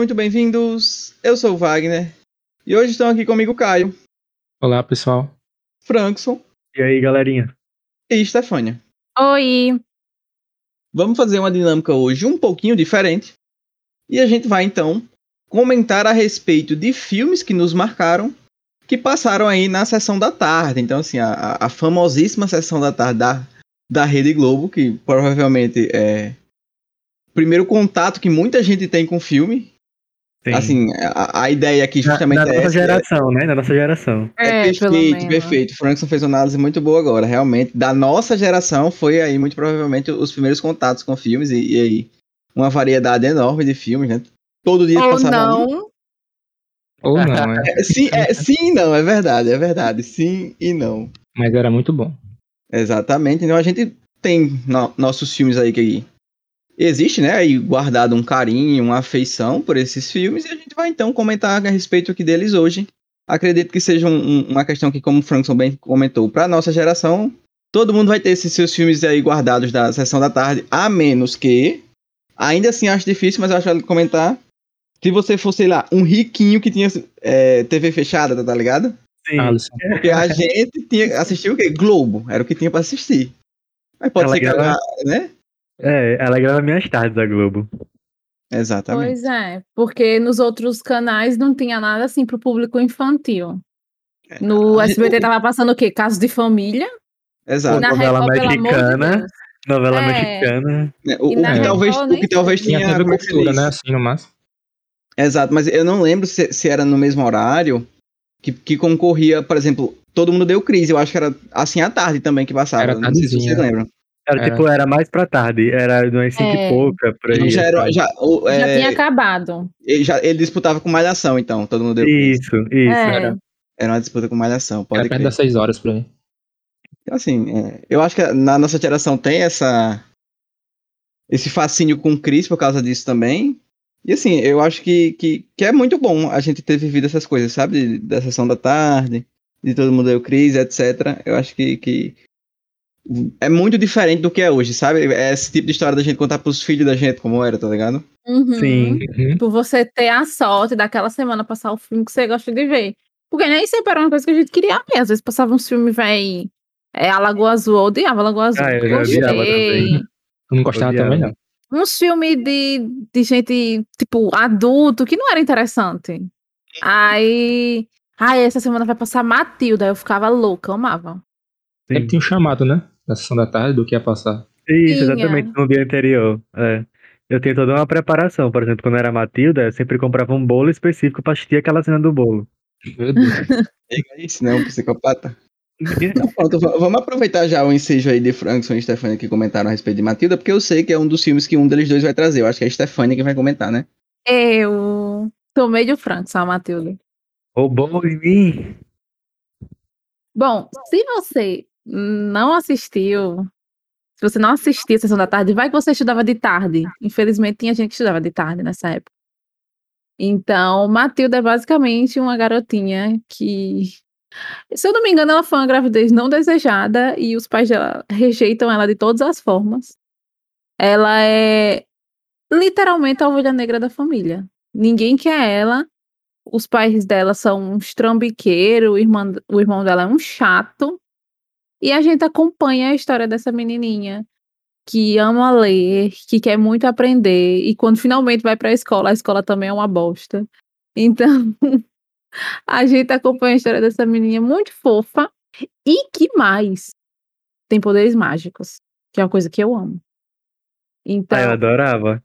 Sejam muito bem-vindos. Eu sou o Wagner e hoje estão aqui comigo Caio, Olá, pessoal. Frankson E aí, galerinha? e Stefânia. Oi! Vamos fazer uma dinâmica hoje um pouquinho diferente e a gente vai então comentar a respeito de filmes que nos marcaram que passaram aí na sessão da tarde. Então, assim, a, a- a famosíssima sessão da tarde da, da Rede Globo, que provavelmente é o primeiro contato que muita gente tem com o filme. Sim. Assim, a, a ideia aqui justamente da é nossa essa, é- geração, né? Da nossa geração. É, pelo perfeito, menos. perfeito. O Frankson fez uma análise muito boa agora. Realmente, da nossa geração, foi aí muito provavelmente os primeiros contatos com filmes e, e aí uma variedade enorme de filmes, né? Todo dia Ou passava um. não. Ou não, é. É, sim, é, sim e não, é verdade, é verdade. Sim e não. Mas era muito bom. Exatamente. Então a gente tem no- nossos filmes aí que existe, né? Aí guardado um carinho, uma afeição por esses filmes e a gente vai então comentar a respeito aqui deles hoje. Acredito que seja um- um- uma questão que, como o Frankson bem comentou, para nossa geração, todo mundo vai ter esses seus filmes aí guardados da sessão da tarde, a menos que, ainda assim acho difícil, mas eu acho válido comentar, se você fosse, sei lá, um riquinho que tinha é, TV fechada, tá- tá ligado? Sim. Alisson. Porque a gente tinha assistiu o quê? Globo, era o que tinha pra assistir. Mas pode Ela ser que ela, né? É, ela grava minhas tardes da Globo. Exatamente. Pois é, porque nos outros canais não tinha nada assim pro público infantil. No a gente- SBT tava passando o quê? Casos de família? Exato. Na novela Record, de mexicana. Deus. Novela É. mexicana. Né, O, o que talvez, o que talvez Tinha tinha. Como é Cultura, né? Assim, no máximo. Exato, mas eu não lembro se, se era no mesmo horário que, que concorria, por exemplo, todo mundo deu crise. Eu acho que era assim à tarde também que passava. Era não sei se vocês tardezinha. lembram. Era, Era. tipo, era mais pra tarde. Era umas cinco É. e pouca, por aí. Já era, já, o- Já é, tinha acabado. ele, já- ele disputava com Malhação, então, todo mundo deu. Isso, isso. É. era. Era uma disputa com Malhação, pode Era perto crer. das 6 horas por aí. Então, assim, é, eu acho que na nossa geração tem essa esse fascínio com o Chris por causa disso também. E assim, eu acho que, que, que é muito bom a gente ter vivido essas coisas, sabe? Da sessão da tarde, de todo mundo deu Chris, etc. Eu acho que, que é muito diferente do que é hoje, sabe? É esse tipo de história da gente contar pros filhos da gente como era, tá ligado? Uhum. Sim. Uhum. Por você ter a sorte daquela semana passar o filme que você gosta de ver. Porque nem sempre era uma coisa que a gente queria ver. Às vezes passava uns filmes, véi. É, a Lagoa Azul, eu odiava a Lagoa Azul. Ah, eu já odiava Gostei. também. Eu não gostava Odiava. também, não. uns filmes de, de gente, tipo, adulto, que não era interessante. Aí. Ai, essa semana vai passar Matilda. Eu ficava louca, eu amava. Sempre tinha um chamado, né? Na sessão da tarde do que ia passar. Isso, exatamente, no dia anterior. É. Eu tenho toda uma preparação. Por exemplo, quando era Matilda, eu sempre comprava um bolo específico pra assistir aquela cena do bolo. Meu Deus. É isso, né? Um psicopata. Pronto, va- vamos aproveitar já o ensejo aí de Frankson e Stefania que comentaram a respeito de Matilda, porque eu sei que é um dos filmes que um deles dois vai trazer. Eu acho que é a Stefania que vai comentar, né? Eu tomei de frango, só a Matilda. Roubou em mim. Bom, se você não assistiu, se você não assistiu a Sessão da Tarde, vai que você estudava de tarde. Infelizmente, tinha gente que estudava de tarde nessa época. Então, Matilda é basicamente uma garotinha que, se eu não me engano, ela foi uma gravidez não desejada e os pais dela rejeitam ela de todas as formas. Ela é literalmente a ovelha negra da família. Ninguém quer ela. Os pais dela são uns trambiqueiros, o irmão, o irmão dela é um chato. E a gente acompanha a história dessa menininha que ama ler, que quer muito aprender, e quando finalmente vai para a escola, a escola também é uma bosta. Então, a gente acompanha a história dessa menininha muito fofa e que mais tem poderes mágicos, que é uma coisa que eu amo. Então, Ah, eu adorava.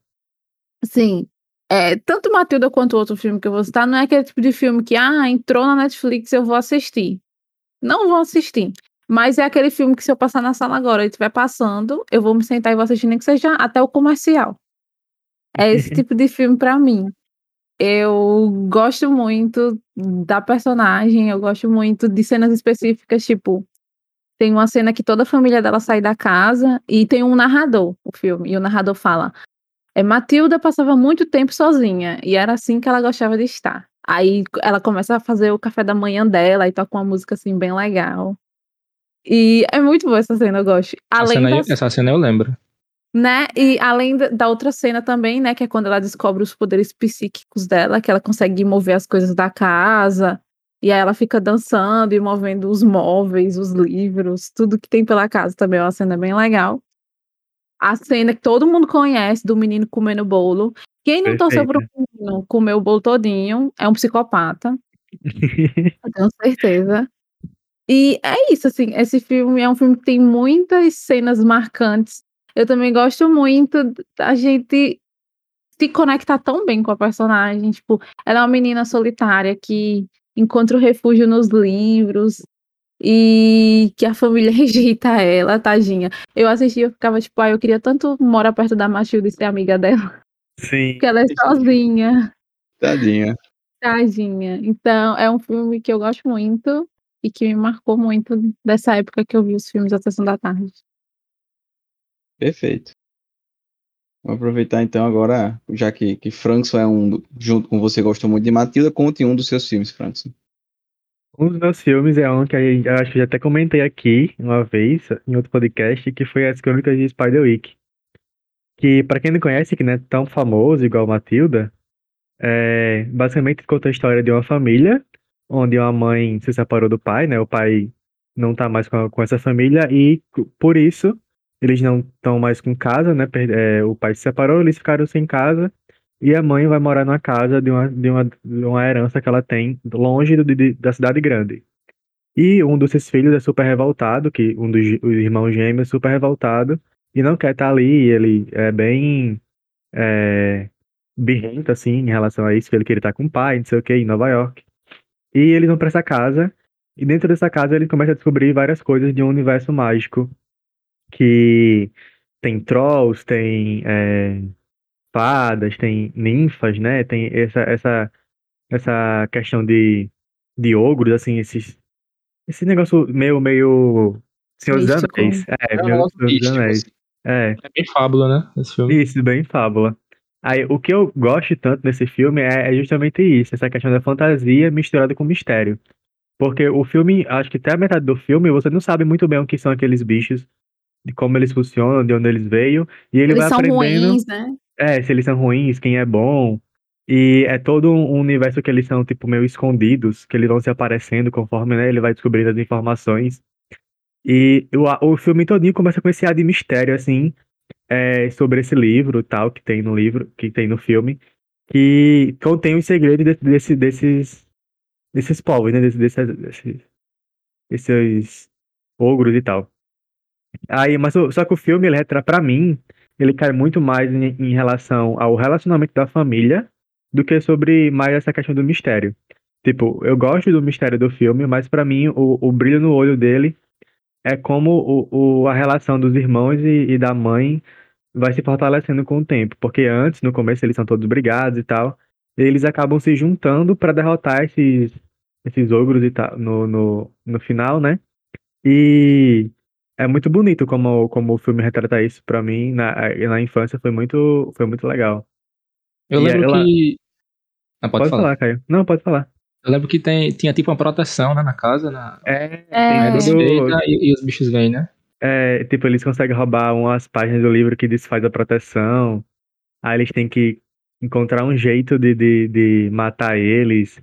Sim. É, tanto Matilda quanto o outro filme que eu vou citar, não é aquele tipo de filme que, ah, entrou na Netflix, eu vou assistir. Não vou assistir. Mas é aquele filme que se eu passar na sala agora e estiver passando, eu vou me sentar e vou assistir, nem que seja até o comercial. É esse tipo de filme pra mim. Eu gosto muito da personagem, eu gosto muito de cenas específicas, tipo, tem uma cena que toda a família dela sai da casa e tem um narrador, o filme, e o narrador fala: é, Matilda passava muito tempo sozinha e era assim que ela gostava de estar. Aí ela começa a fazer o café da manhã dela e toca uma música assim bem legal. E é muito boa essa cena, eu gosto. Essa Além cena, das... essa cena eu lembro. Né? E além da- outra cena também, né? Que é quando ela descobre os poderes psíquicos dela, que ela consegue mover as coisas da casa. E aí ela fica dançando e movendo os móveis, os livros, tudo que tem pela casa também é uma cena bem legal. A cena que todo mundo conhece do menino comendo bolo. Quem não torceu pro menino comer o bolo todinho é um psicopata. Eu tenho certeza. E é isso, assim, esse filme é um filme que tem muitas cenas marcantes. Eu também gosto muito da gente se conectar tão bem com a personagem. Tipo, ela é uma menina solitária que encontra o refúgio nos livros e que a família rejeita ela, tadinha. Eu assistia e ficava tipo, ah, eu queria tanto morar perto da Matilda e ser amiga dela, Sim. porque ela é sozinha. Tadinha. Tadinha. Então, é um filme que eu gosto muito e que me marcou muito dessa época que eu vi os filmes da Sessão da Tarde. Perfeito. Vou aproveitar então agora, já que, que Frankson é um, junto com você, gostou muito de Matilda, conte um dos seus filmes, Frankson. Um dos meus filmes é um que eu acho que eu já até comentei aqui uma vez, em outro podcast, que foi As Crônicas de Spiderwick. Que, pra quem não conhece, que não é tão famoso igual Matilda, é, basicamente conta a história de uma família, onde uma mãe se separou do pai, né? O pai não tá mais com, a- com essa família e, por isso, eles não estão mais com casa, né? é, o pai se separou, eles ficaram sem casa. E a mãe vai morar numa casa de uma, de uma, de uma herança que ela tem longe do- de- da cidade grande. E um desses filhos é super revoltado, que um dos irmãos gêmeos é super revoltado e não quer estar ali. Ele é bem é, birrento, assim, em relação a isso, que ele queria estar com o pai, não sei o que, em Nova York. E eles vão pra essa casa, e dentro dessa casa ele começa a descobrir várias coisas de um universo mágico, que tem trolls, tem é, fadas, tem ninfas, né? Tem essa, essa, essa questão de, de ogros, assim, esses, esse negócio meio, meio Senhor dos. Anéis. É, É meio negócio Senhor dos Anéis. assim. É, É bem fábula, né? Esse filme. isso, bem fábula. Aí, o que eu gosto tanto nesse filme é, é justamente isso, essa questão da fantasia misturada com mistério. Porque o filme, acho que até a metade do filme, você não sabe muito bem o que são aqueles bichos, de como eles funcionam, de onde eles veio, e ele Eles vai são aprendendo, ruins, né? é, se eles são ruins, quem é bom, e é todo um universo que eles são, tipo, meio escondidos, que eles vão se aparecendo conforme, né, ele vai descobrindo as informações. E o, o filme todinho começa com esse ar de mistério, assim, é, sobre esse livro tal que tem no livro, que tem no filme, que contém os segredos de- desse, desses, desses povos, né? Desses, desses, desses, desses ogros e tal. Aí, mas só que o filme, ele retrata, mim, ele cai muito mais em, em relação ao relacionamento da família do que sobre mais essa questão do mistério. Tipo, eu gosto do mistério do filme, mas pra mim o, o brilho no olho dele é como o, o, a relação dos irmãos e, e da mãe vai se fortalecendo com o tempo. Porque antes, no começo, eles são todos brigados e tal. E eles acabam se juntando pra derrotar esses, esses ogros e tal no, no, no final, né? E é muito bonito como, como o filme retrata isso pra mim na, na infância foi muito foi muito legal. Eu E lembro ela- que. Ah, pode, Pode, falar. falar, Caio. Não, pode falar. Eu lembro que tem, tinha tipo uma proteção né, na casa, na É, É. desfeita, e, e os bichos vêm, né? é, tipo, eles conseguem roubar umas páginas do livro que desfaz a proteção. Aí eles têm que encontrar um jeito de, de, de matar eles.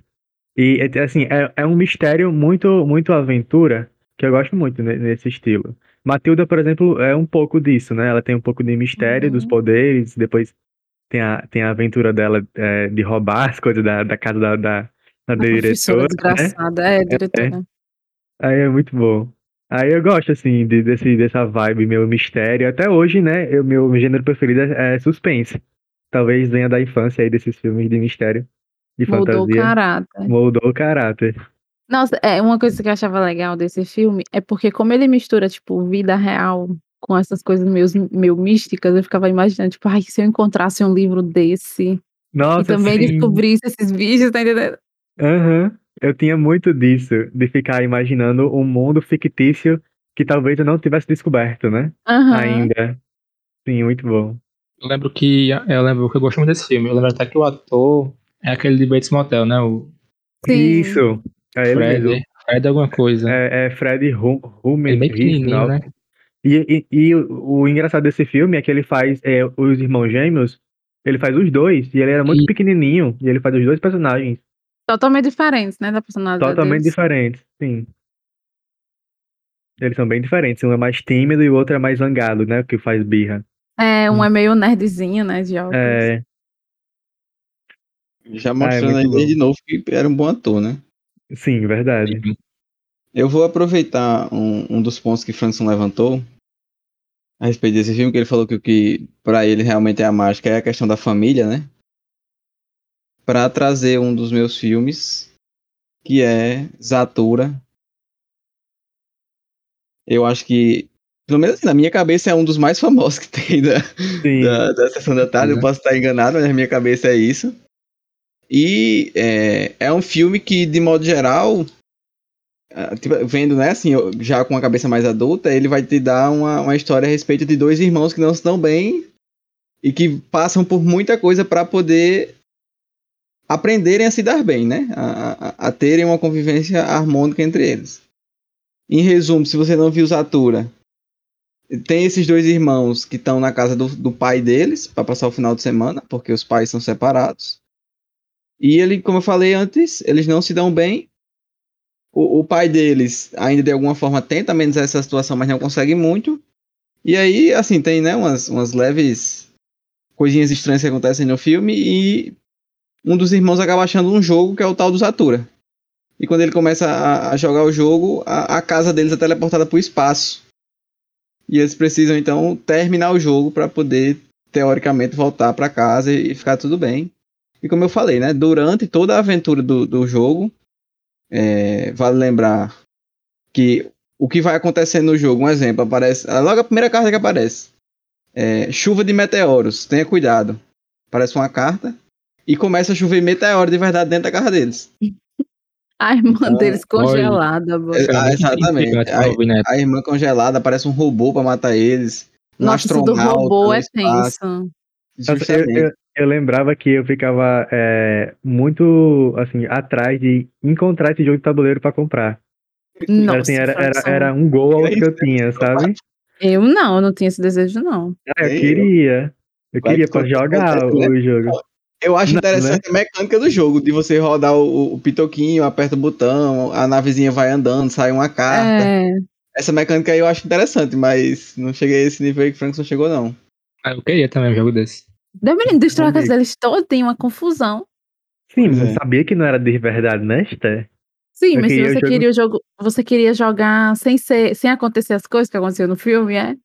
E, é, assim, é, é um mistério muito, muito aventura, que eu gosto muito ne- nesse estilo. Matilda, por exemplo, é um pouco disso, né? Ela tem um pouco de mistério dos Uhum. poderes, depois tem a, tem a aventura dela é, de roubar as coisas da, da casa da, da, A professora diretora, né? desgraçada, é, diretora. Aí é muito bom. Aí eu gosto, assim, de, desse, dessa vibe, meu mistério. Até hoje, né, o meu gênero preferido é, é suspense. Talvez venha da infância aí desses filmes de mistério, de Mudou o fantasia. caráter. Moldou o caráter. Nossa, é uma coisa que eu achava legal desse filme é porque como ele mistura, tipo, vida real com essas coisas meio, meio místicas, eu ficava imaginando, tipo, ai, se eu encontrasse um livro desse e Nossa, também sim. descobrisse esses bichos, tá entendendo? Aham. Eu tinha muito disso, de ficar imaginando um mundo fictício que talvez eu não tivesse descoberto, né? Aham. Ainda. Sim, muito bom. Eu lembro que. Eu lembro que eu gosto muito desse filme. Eu lembro até que o ator é aquele de Bates Motel, né? O Sim. Isso. É ele Fred. mesmo. Fred alguma coisa. É, é Fred Ele é bem pequenininho, né? E, e, e o, o engraçado desse filme é que ele faz é, os irmãos gêmeos, ele faz os dois, e ele era muito E- pequenininho, e ele faz os dois personagens Totalmente diferentes, né? Da personalidade totalmente deles. diferentes, sim. Eles são bem diferentes, um é mais tímido e o outro é mais zangado, né, que faz birra. É, um é meio nerdzinho, né? De óculos. É, Já mostrando muito aí bom. de novo que era um bom ator, né? sim, verdade. Eu vou aproveitar um, um dos pontos que Frankson levantou a respeito desse filme, que ele falou que o que para ele realmente é a mágica é a questão da família, né? Para trazer um dos meus filmes, que é Zatura. Eu acho que, pelo menos assim, na minha cabeça, é um dos mais famosos que tem da, da, da sessão da tarde. Eu posso estar enganado, mas na minha cabeça é isso. E é, é um filme que, de modo geral, ah, tipo, vendo, né, assim, já com a cabeça mais adulta, ele vai te dar uma, uma história a respeito de dois irmãos que não se dão bem e que passam por muita coisa para poder aprenderem a se dar bem, né? A, a- a terem uma convivência harmônica entre eles. Em resumo, se você não viu Zatura, tem esses dois irmãos que estão na casa do, do pai deles para passar o final de semana, porque os pais são separados. E ele, como eu falei antes, eles não se dão bem. O, o pai deles ainda de alguma forma tenta amenizar essa situação, mas não consegue muito. E aí, assim, tem né, umas, umas leves coisinhas estranhas que acontecem no filme e um dos irmãos acaba achando um jogo que é o tal do Zatura. E quando ele começa a, a jogar o jogo, a, a casa deles é teleportada para o espaço. E eles precisam então terminar o jogo para poder teoricamente voltar para casa e ficar tudo bem. E como eu falei, né, durante toda a aventura do, do jogo, é, vale lembrar que o que vai acontecendo no jogo, um exemplo, aparece ah, logo a primeira carta que aparece, é, chuva de meteoros, tenha cuidado. Aparece uma carta e começa a chover meteoro de verdade dentro da casa deles. A irmã Então, deles congelada. boa. É, ah, exatamente. Na época. A irmã congelada, aparece um robô para matar eles. Um Nossa, isso do astronauta robô no é tenso. Eu, Justamente. eu, eu lembrava que eu ficava é, muito, assim, atrás de encontrar esse jogo de tabuleiro pra comprar. Era, Nossa, assim, era, era, era um gol ao que eu tinha, sabe? Eu não, eu não tinha esse desejo, não. Ah, eu queria. Eu Vai queria que pra jogar né? o jogo. Eu acho Não, interessante a mecânica do jogo, de você rodar o, o pitoquinho, aperta o botão, a navezinha vai andando, sai uma carta. É, Essa mecânica aí eu acho interessante, mas não cheguei a esse nível aí que o Frankson chegou, não. Ah, eu queria também um jogo desse. deveriam destruir a casa deles toda, tem uma confusão. Sim, mas é. eu sabia que não era de verdade, né, Esther? Sim, Eu mas se você jogo- queria o jogo, você queria jogar sem ser, sem acontecer as coisas que aconteceram no filme, é?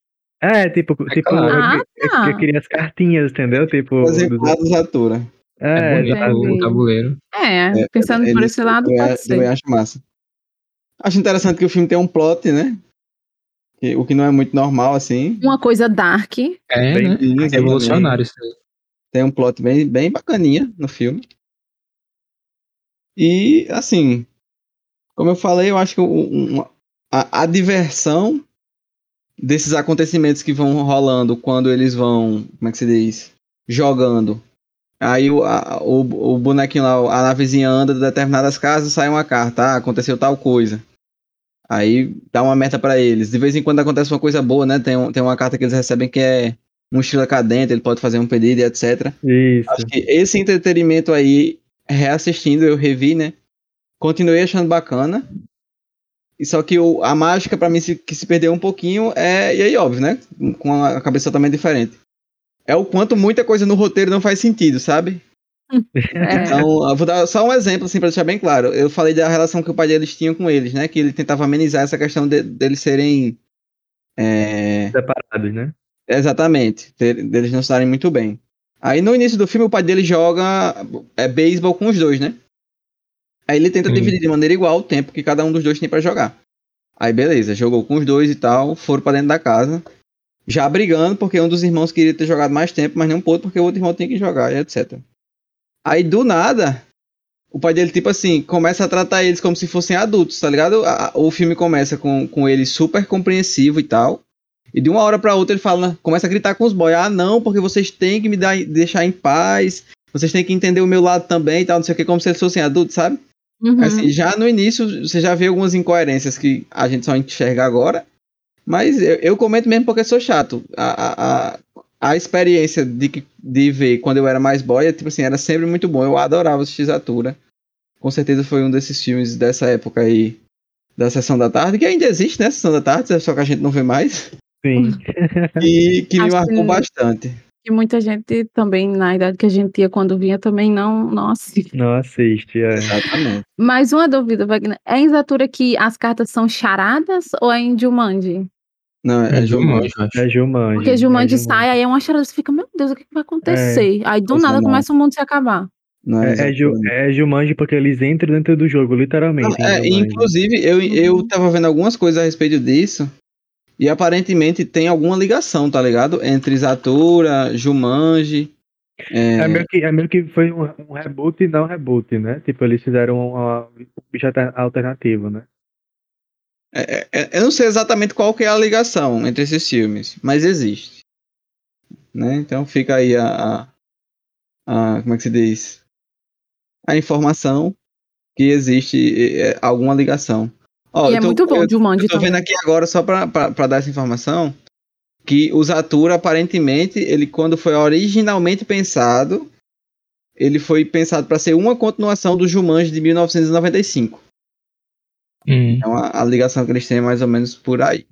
É, tipo, tipo claro. eu, Ah, eu- eu queria as cartinhas, entendeu? Tipo, Fazer quadros atura. É, é, bonito entendi. o tabuleiro. É, pensando por Eles- esse lado, eu, pode eu ser. acho massa. Acho interessante que o filme tem um plot, né? Que- o que não é muito normal, assim. Uma coisa dark. É, Bem- né? É revolucionário isso aí. Tem um plot bem, bem bacaninha no filme. E, assim, como eu falei, eu acho que o- um- a, a diversão desses acontecimentos que vão rolando quando eles vão, como é que se diz? Jogando. Aí o, a- o, o bonequinho lá, a navezinha anda de determinadas casas, sai uma carta, ah, aconteceu tal coisa. Aí dá uma meta pra eles. De vez em quando acontece uma coisa boa, né? Tem, um- tem uma carta que eles recebem que é um estilo cadente, ele pode fazer um pedido e etc. isso. Acho que esse entretenimento aí, reassistindo, eu revi, né? Continuei achando bacana. E só que o- a mágica, pra mim, se, que se perdeu um pouquinho é. E aí, óbvio, né? Com a cabeça totalmente diferente. É o quanto muita coisa no roteiro não faz sentido, sabe? É, Então, eu vou dar só um exemplo, assim, pra deixar bem claro. Eu falei da relação que o pai deles tinha com eles, né? Que ele tentava amenizar essa questão de- deles serem. É, Separados, né? Exatamente, de- deles não se darem muito bem. Aí no início do filme o pai dele joga é, beisebol com os dois, né? Aí ele tenta dividir de maneira igual o tempo que cada um dos dois tem pra jogar. Aí beleza, jogou com os dois e tal, foram pra dentro da casa, já brigando porque um dos irmãos queria ter jogado mais tempo, mas não pôde porque o outro irmão tinha que jogar, etc. Aí do nada, o pai dele, tipo assim, começa a tratar eles como se fossem adultos, tá ligado? O filme começa com, com ele super compreensivo e tal. E de uma hora pra outra ele fala, começa a gritar com os boys, ah não, porque vocês têm que me dar, deixar em paz, vocês têm que entender o meu lado também e tal, não sei o que, como se eles fossem adultos, sabe? Uhum. Assim, já no início você já vê algumas incoerências que a gente só enxerga agora. Mas eu, eu comento mesmo porque sou chato. A, a, a, a experiência de, que- de ver quando eu era mais boy, é, tipo assim, era sempre muito bom. Eu adorava assistir Zatura. Com certeza foi um desses filmes dessa época aí, da Sessão da Tarde, que ainda existe, né? Sessão da Tarde, só que a gente não vê mais. Sim. E que me Acho que marcou não- bastante. E muita gente também, na idade que a gente tinha quando vinha, também não, não assiste. Não assiste, é. Exatamente. Mais uma dúvida, Wagner. É em Zatura que as cartas são charadas ou é em Jumanji? Não, é, É Jumanji. Acho. É Jumanji. Porque é Jumanji Jumanji. sai, aí é uma charada, você fica, meu Deus, o que que vai acontecer? Aí do é, nada não. começa o mundo se acabar. Não É, é, Ju, é Jumanji porque eles entram dentro do jogo, literalmente. Não, é, inclusive, eu, eu Uhum. tava vendo algumas coisas a respeito disso. E aparentemente tem alguma ligação, tá ligado? Entre Zatura, Jumanji. É, É meio que, é meio que foi um, um reboot e não reboot, né? Tipo, eles fizeram uma, um bicho alter- alternativo, né? é, é, eu não sei exatamente qual que é a ligação entre esses filmes, mas existe. Né? Então fica aí a, a, a- Como é que se diz? A informação que existe é, alguma ligação. Ó, e é tô- muito bom, eu- Jumanji Eu tô vendo aqui agora, só pra, pra, pra dar essa informação, que o Zatura, aparentemente, ele quando foi originalmente pensado, ele foi pensado para ser uma continuação do Jumanji de 1995. Hum. Então a, a ligação que eles têm é mais ou menos por aí.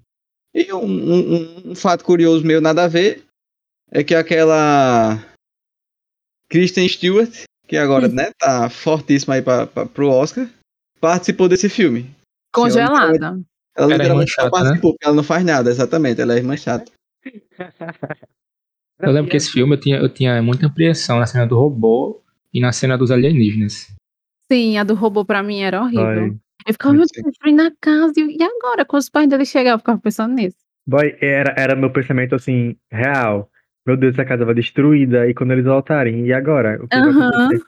E um, um- um- fato curioso meu, nada a ver, é que aquela Kristen Stewart, que agora, né, tá fortíssima aí pra, pra, pro Oscar, participou desse filme. Congelada. Ela Era literalmente só chata, né? ela não faz nada, exatamente, ela é irmã chata. Eu lembro que esse filme eu tinha, eu tinha muita apreensão na cena do robô e na cena dos alienígenas. Sim, a do robô pra mim era horrível. Boy, Eu ficava, meu. Deus, fui na casa e agora? Quando os pais dele chegaram, eu ficava pensando nisso. boy, era, era meu pensamento assim, real. Meu Deus, essa casa vai destruída. E quando eles voltarem, e agora? O que vai Aham. acontecer?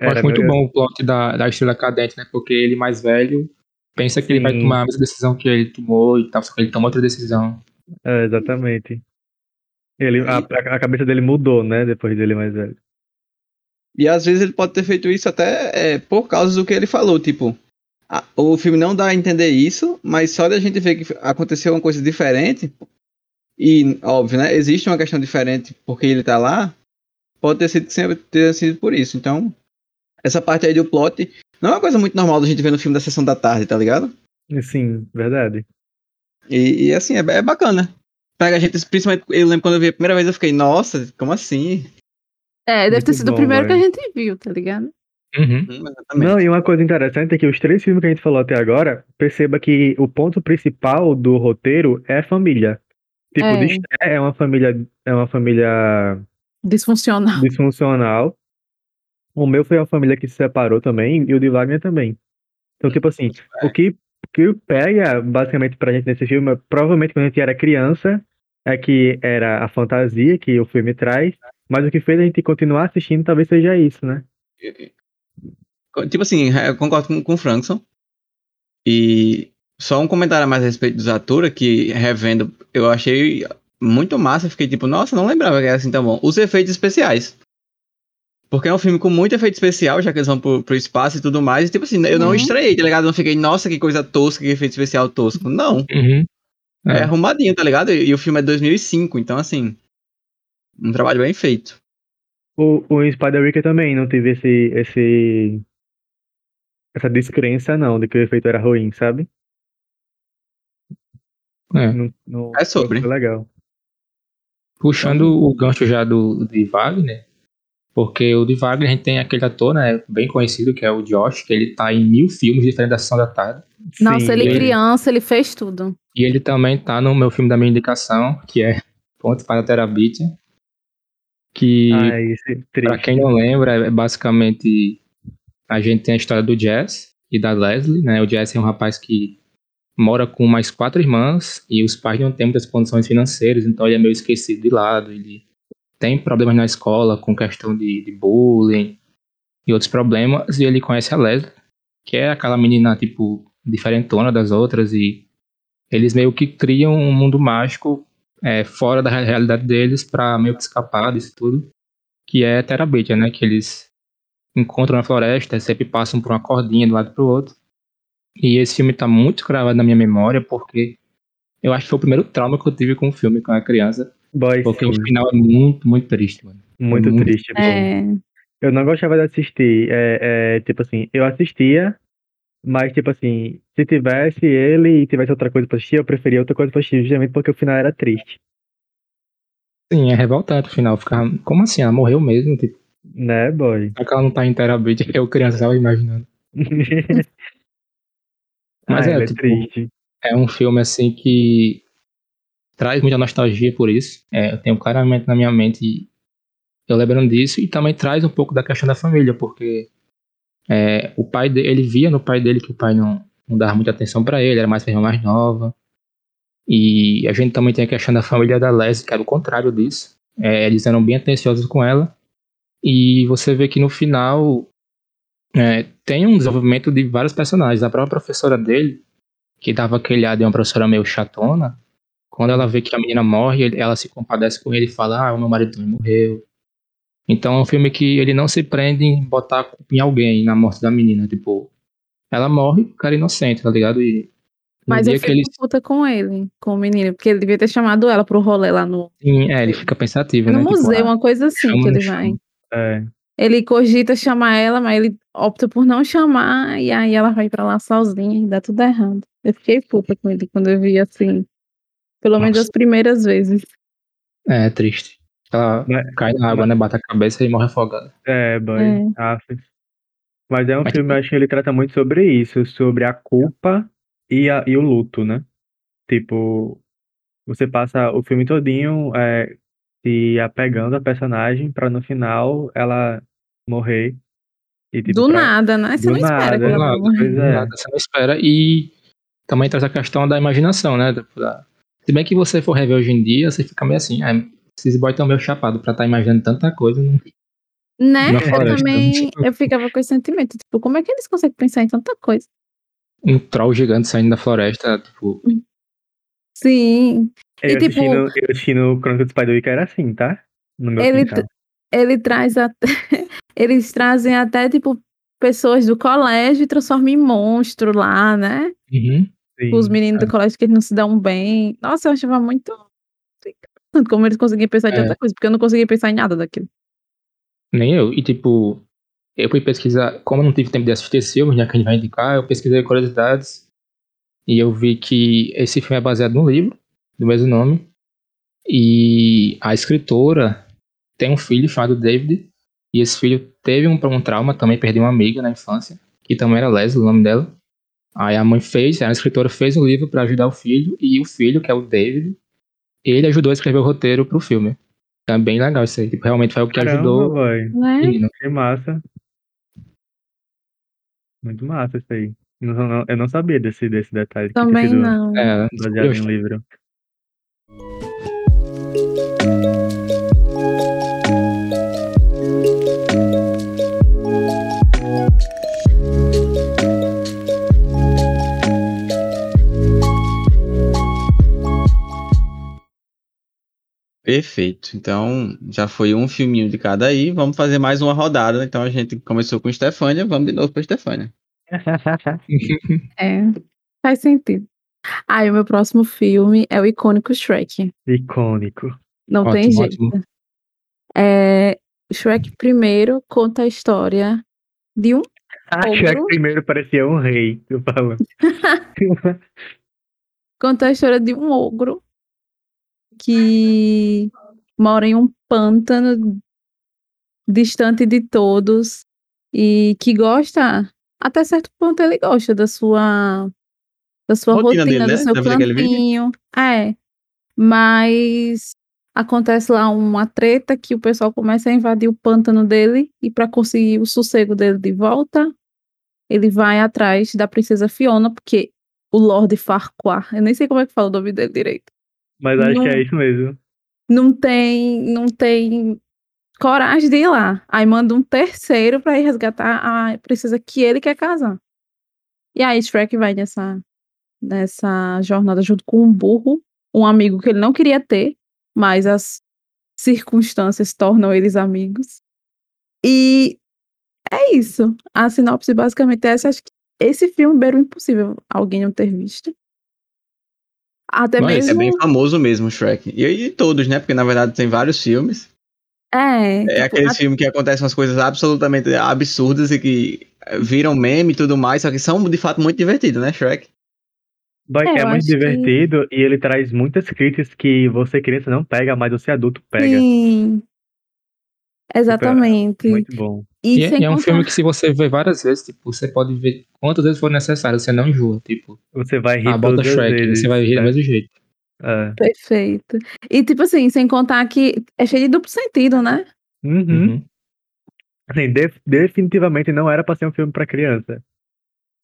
Eu acho Era muito meu- bom o plot da, da estrela cadente, né? Porque ele mais velho pensa que ele vai Sim. tomar a mesma decisão que ele tomou e tal, só que ele tomou outra decisão. É, exatamente. Ele, a, a cabeça dele mudou, né? Depois dele mais velho. E às vezes ele pode ter feito isso até é, por causa do que ele falou, tipo, a- o filme não dá a entender isso, mas só de a gente ver que aconteceu uma coisa diferente, e óbvio, né, existe uma questão diferente porque ele tá lá, pode ter sido, sempre ter sido por isso. Então, essa parte aí do plot não é uma coisa muito normal da gente ver no filme da Sessão da Tarde, tá ligado? Sim, verdade. E, e, assim, é, é bacana. Pega a gente, principalmente, eu lembro quando eu vi a primeira vez, eu fiquei, nossa, como assim? É, deve ter Muito sido o bom, primeiro que a gente viu, tá ligado? Uhum. Hum, exatamente. Não, e uma coisa interessante é que os três filmes que a gente falou até agora, perceba que o ponto principal do roteiro é família. Tipo, É. é uma família, é uma família Disfuncional. disfuncional. O meu foi uma família que se separou também, e o de Wagner também. Então, tipo assim, o que, que pega basicamente pra gente nesse filme, provavelmente quando a gente era criança, é que era a fantasia que o filme traz, mas o que fez a gente continuar assistindo talvez seja isso, né? Tipo assim, eu concordo com, com o Frankson. E só um comentário a mais a respeito do Zatura, que revendo, eu achei muito massa. Fiquei tipo, nossa, não lembrava que era assim tão bom. Os efeitos especiais. Porque é um filme com muito efeito especial, já que eles vão pro, pro espaço e tudo mais. E tipo assim, eu não Uhum. estranhei, tá ligado? Não fiquei, nossa, que coisa tosca, que efeito especial tosco. Não. Uhum. É, É. arrumadinho, tá ligado? E, e o filme é de 2005, então assim. Um trabalho bem feito. O, o Spider-Wicker também não teve esse, esse, essa descrença, não, de que o efeito era ruim, sabe? É. Não, não, É sobre. Legal. Puxando o gancho já do de Wagner, porque o de Wagner a gente tem aquele ator, né, bem conhecido, que é o Josh, que ele tá em mil filmes diferentes da Sessão da Tarde. Nossa, Sim, ele ele- criança, ele fez tudo. E ele também tá no meu filme da minha indicação, que é Ponto para a Terabithia, que, Ah, pra triste. quem não lembra, é basicamente a gente tem a história do Jazz e da Leslie, né? O Jazz é um rapaz que mora com mais quatro irmãs e os pais não têm muitas condições financeiras, então ele é meio esquecido de lado, ele tem problemas na escola com questão de, de bullying e outros problemas, e ele conhece a Leslie, que é aquela menina, tipo, diferentona das outras, e eles meio que criam um mundo mágico é, fora da realidade deles pra meio que escapar disso tudo, que é Terabitia, né? Que eles encontram na floresta, sempre passam por uma cordinha de um lado pro outro. E esse filme tá muito gravado na minha memória porque eu acho que foi o primeiro trauma que eu tive com o filme quando eu era criança. Porque sim. o final é muito, muito triste, mano. Muito muito- triste. É, Eu não gostava de assistir. É, é, tipo assim, eu assistia, mas tipo assim, se tivesse ele e tivesse outra coisa pra assistir, eu preferia outra coisa pra assistir, justamente porque o final era triste. Sim, é revoltante o final. Ficar, como assim? Ela morreu mesmo? Tipo, Né, boy? será que ela não tá terabit? Eu, criança, tava imaginando. Mas Ah, é, ele tipo, triste. é um filme assim que traz muita nostalgia por isso. É, eu tenho claramente na minha mente eu lembrando disso e também traz um pouco da questão da família, porque é, o pai dele, ele via no pai dele que o pai não, não dava muita atenção pra ele, era mais a irmã mais nova. E a gente também tem a questão da família da Leslie, que era o contrário disso. É, eles eram bem atenciosos com ela. E você vê que no final é, tem um desenvolvimento de vários personagens. A própria professora dele, que dava aquele ar de uma professora meio chatona, quando ela vê que a menina morre, ela se compadece com ele e fala: Ah, o meu marido também morreu. Então é um filme que ele não se prende em botar a culpa em alguém na morte da menina. Tipo, ela morre, o cara é inocente, tá ligado? E no mas eu dia fico que ele. puta com ele, com o menino, porque ele devia ter chamado ela pro rolê lá no, Sim, é, ele fica pensativo, no né? Tipo, museu, ah, uma coisa assim que ele vai. É. Ele cogita chamar ela, mas ele opta por não chamar, e aí ela vai pra lá sozinha e dá tudo errado. Eu fiquei puta com ele quando eu vi assim. Pelo menos Nossa. as primeiras vezes. É, é triste. Ela Mas- cai na água, né? Bate a cabeça e morre afogada. É, boy. É. Mas é um Mas, filme, eu acho que ele trata muito sobre isso, sobre a culpa e, a, e o luto, né? Tipo, você passa o filme todinho é, se apegando à personagem pra no final ela morrer. E, tipo, do pra- nada, né? Você do não espera nada, que do ela nada, morrer. Pois Do é. nada, você não espera. E também traz a questão da imaginação, né? Da- Se bem que você for rever hoje em dia, você fica meio assim, ah, esses boys estão meio chapados pra estar imaginando tanta coisa. Não... Né? Na Eu floresta. também eu ficava com esse sentimento. Tipo, como é que eles conseguem pensar em tanta coisa? Um troll gigante saindo da floresta, tipo, Sim. Eu E, tipo- assistindo, eu assistindo Crônica do Spider-Wick era assim, tá? No meu Ele, quintal. ele traz até. Eles trazem até, tipo, pessoas do colégio e transformam em monstro lá, né? uhum, Sim. Os meninos do colégio que eles não se dão bem. Nossa, eu achava muito. Como eles conseguiam pensar em É. tanta coisa, porque eu não conseguia pensar em nada daquilo. nem eu. E tipo, eu fui pesquisar, como eu não tive tempo de assistir esse filme, já que a gente vai indicar, eu pesquisei curiosidades e eu vi que esse filme é baseado num livro do mesmo nome. E a escritora tem um filho chamado David, e esse filho teve um, um trauma, também perdeu uma amiga na infância, que também era Leslie, o nome dela. Aí a mãe fez, a escritora fez um livro pra ajudar o filho, e o filho, que é o David, ele ajudou a escrever o roteiro pro filme. Então é bem legal isso aí. Tipo, realmente foi o que Caramba, ajudou Né? Que massa. Muito massa isso aí. Não- não- eu não sabia desse, desse detalhe. que Também sido não. É, Baseado em eu- um livro. Perfeito. Então, já foi um filminho de cada aí. Vamos fazer mais uma rodada. Então, a gente começou com Stefania. Vamos de novo para Stefania. É. Faz sentido. Aí, o meu próximo filme é o icônico Shrek. Icônico. Não tem Ótimo, jeito. ótimo. É, Shrek primeiro conta a história de um. Que Ogro? primeiro parecia um rei, eu falando. Conta a história de um ogro que mora em um pântano distante de todos e que gosta, até certo ponto ele gosta da sua da sua Rotina rotina, dele, do né? seu vive. cantinho. É. Mas acontece lá uma treta que o pessoal começa a invadir o pântano dele e para conseguir o sossego dele de volta, ele vai atrás da princesa Fiona, porque o Lord Farquaad, eu nem sei como é que fala o nome dele direito. Mas acho Não. que é isso mesmo. Não tem, não tem coragem de ir lá. Aí manda um terceiro para ir resgatar a princesa que ele quer casar. E aí Shrek vai nessa nessa jornada junto com um burro, um amigo que ele não queria ter, mas as circunstâncias tornam eles amigos. E é isso. A sinopse basicamente é essa. Acho que esse filme beira o impossível alguém não ter visto. Até Mas mesmo. é bem famoso mesmo, Shrek. E, e todos, né? Porque na verdade tem vários filmes. É, É tipo, aquele a- filme que acontecem umas coisas absolutamente absurdas e que viram meme e tudo mais, só que são de fato muito divertidos, né, Shrek? Boy, É, é, muito acho que- divertido e ele traz muitas críticas que você criança não pega, mas você adulto pega. Sim. Exatamente. Muito bom. E, E, é- e é um contar- filme que se você vê várias vezes, tipo, você pode ver quantas vezes for necessário, você não enjoa, tipo, Você vai rir a bota Shrek, vezes. você vai rir do né? mesmo jeito. É. Perfeito. E tipo assim, sem contar que é cheio de duplo sentido, né? Uhum. Uhum. Assim, de- definitivamente não era pra ser um filme pra criança.